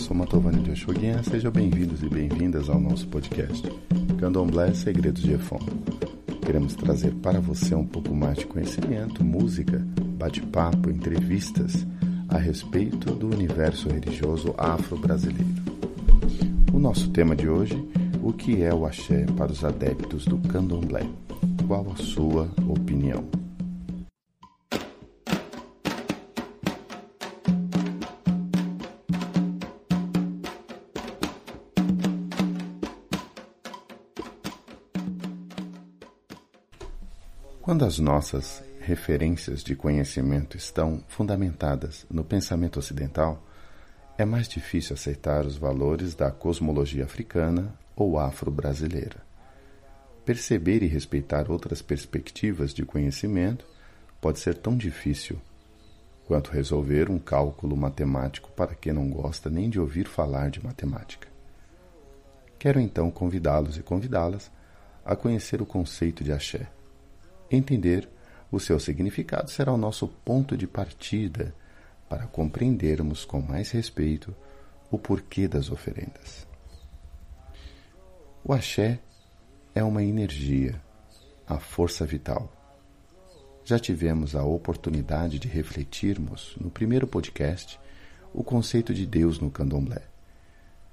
sou Matovani de Oxoguinha, sejam bem-vindos e bem-vindas ao nosso podcast Candomblé Segredos de Efon. Queremos trazer para você um pouco mais de conhecimento, música, bate-papo, entrevistas a respeito do universo religioso afro-brasileiro. O nosso tema de hoje, o que é o axé para os adeptos do candomblé? Qual a sua opinião? Quando as nossas referências de conhecimento estão fundamentadas no pensamento ocidental, é mais difícil aceitar os valores da cosmologia africana ou afro-brasileira. Perceber e respeitar outras perspectivas de conhecimento pode ser tão difícil quanto resolver um cálculo matemático para quem não gosta nem de ouvir falar de matemática. Quero então convidá-los e convidá-las a conhecer o conceito de axé Entender o seu significado será o nosso ponto de partida para compreendermos com mais respeito o porquê das oferendas. O axé é uma energia, a força vital. Já tivemos a oportunidade de refletirmos no primeiro podcast o conceito de Deus no candomblé.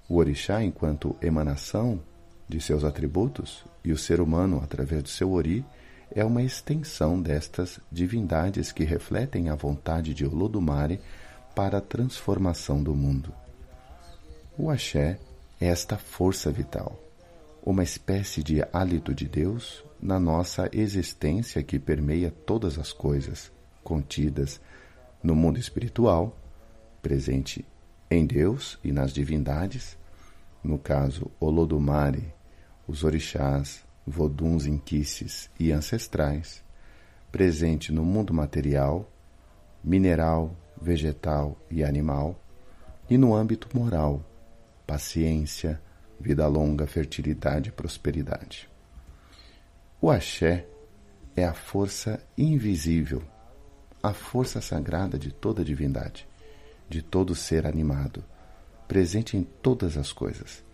O orixá, enquanto emanação de seus atributos, e o ser humano, através do seu ori, é uma extensão destas divindades que refletem a vontade de Olodumare para a transformação do mundo. O axé é esta força vital, uma espécie de hálito de Deus na nossa existência que permeia todas as coisas contidas no mundo espiritual, presente em Deus e nas divindades, no caso Olodumare, os orixás, voduns inquices e ancestrais, presente no mundo material, mineral, vegetal e animal, e no âmbito moral, paciência, vida longa, fertilidade e prosperidade. O axé é a força invisível, a força sagrada de toda divindade, de todo ser animado, presente em todas as coisas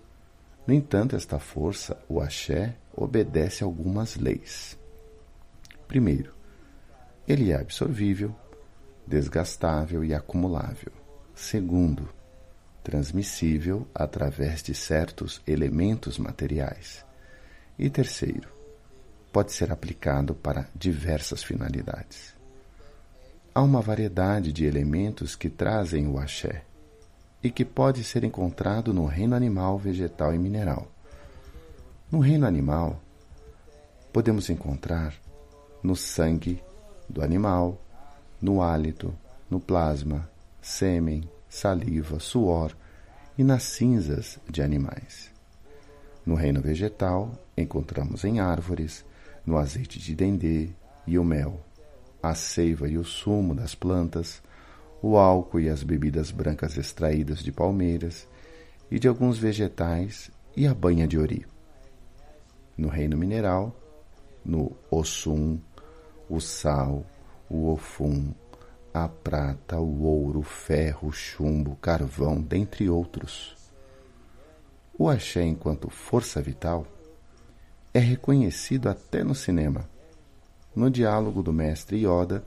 no entanto, esta força, o axé, obedece algumas leis. Primeiro, ele é absorvível, desgastável e acumulável. Segundo, transmissível através de certos elementos materiais. E terceiro, pode ser aplicado para diversas finalidades. Há uma variedade de elementos que trazem o axé e que pode ser encontrado no reino animal, vegetal e mineral. No reino animal, podemos encontrar no sangue do animal, no hálito, no plasma, sêmen, saliva, suor e nas cinzas de animais. No reino vegetal, encontramos em árvores, no azeite de dendê e o mel, a seiva e o sumo das plantas, o álcool e as bebidas brancas extraídas de palmeiras e de alguns vegetais e a banha de ori. No reino mineral, no Ossum, o sal, o ofum, a prata, o ouro, o ferro, o chumbo, o carvão, dentre outros. O axé, enquanto força vital, é reconhecido até no cinema. No diálogo do mestre Yoda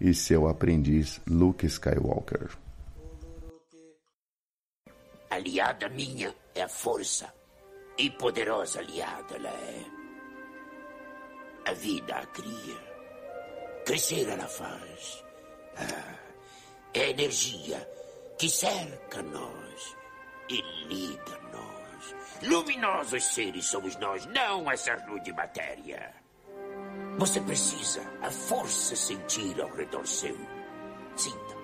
e seu aprendiz Luke Skywalker. Aliada minha é a força. E poderosa aliada ela é. A vida a cria. Crescer ela faz. Ah, é a energia que cerca nós e liga nós. Luminosos seres somos nós, não essa rude matéria. Você precisa a força sentir ao redor seu. Sinta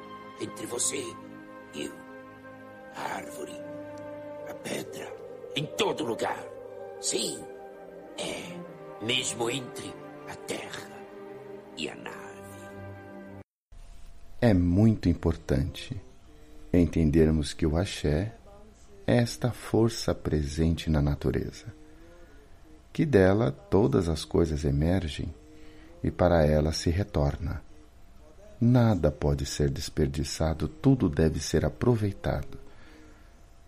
entre você e eu. A árvore, a pedra, em todo lugar. Sim, é, mesmo entre a terra e a nave. É muito importante entendermos que o axé é esta força presente na natureza, que dela todas as coisas emergem e para ela se retorna. Nada pode ser desperdiçado, tudo deve ser aproveitado.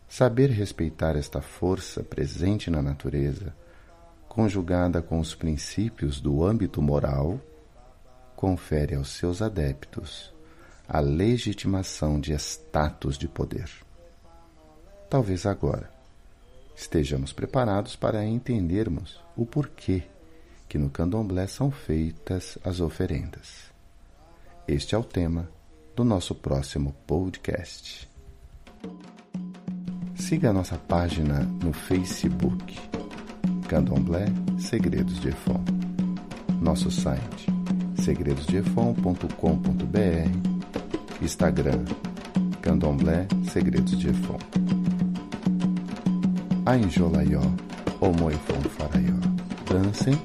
Saber respeitar esta força presente na natureza, conjugada com os princípios do âmbito moral, confere aos seus adeptos a legitimação de status de poder. Talvez agora estejamos preparados para entendermos o porquê que no candomblé são feitas as oferendas. Este é o tema do nosso próximo podcast. Siga a nossa página no Facebook, Candomblé Segredos de Efon. Nosso site, segredosdeefon.com.br, Instagram, Candomblé Segredos de Efon. Ainjolaió, Omoefon Faraió. Dancem,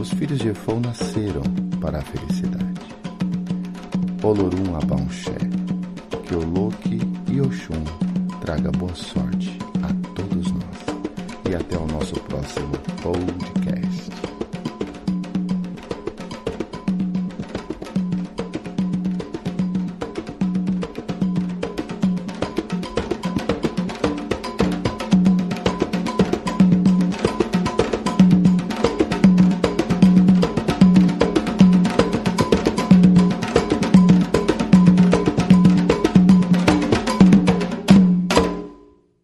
os filhos de Efon nasceram para a felicidade. Olorum Abaunxé, que Oloque e Oxum traga boa sorte a todos nós. E até o nosso próximo podcast.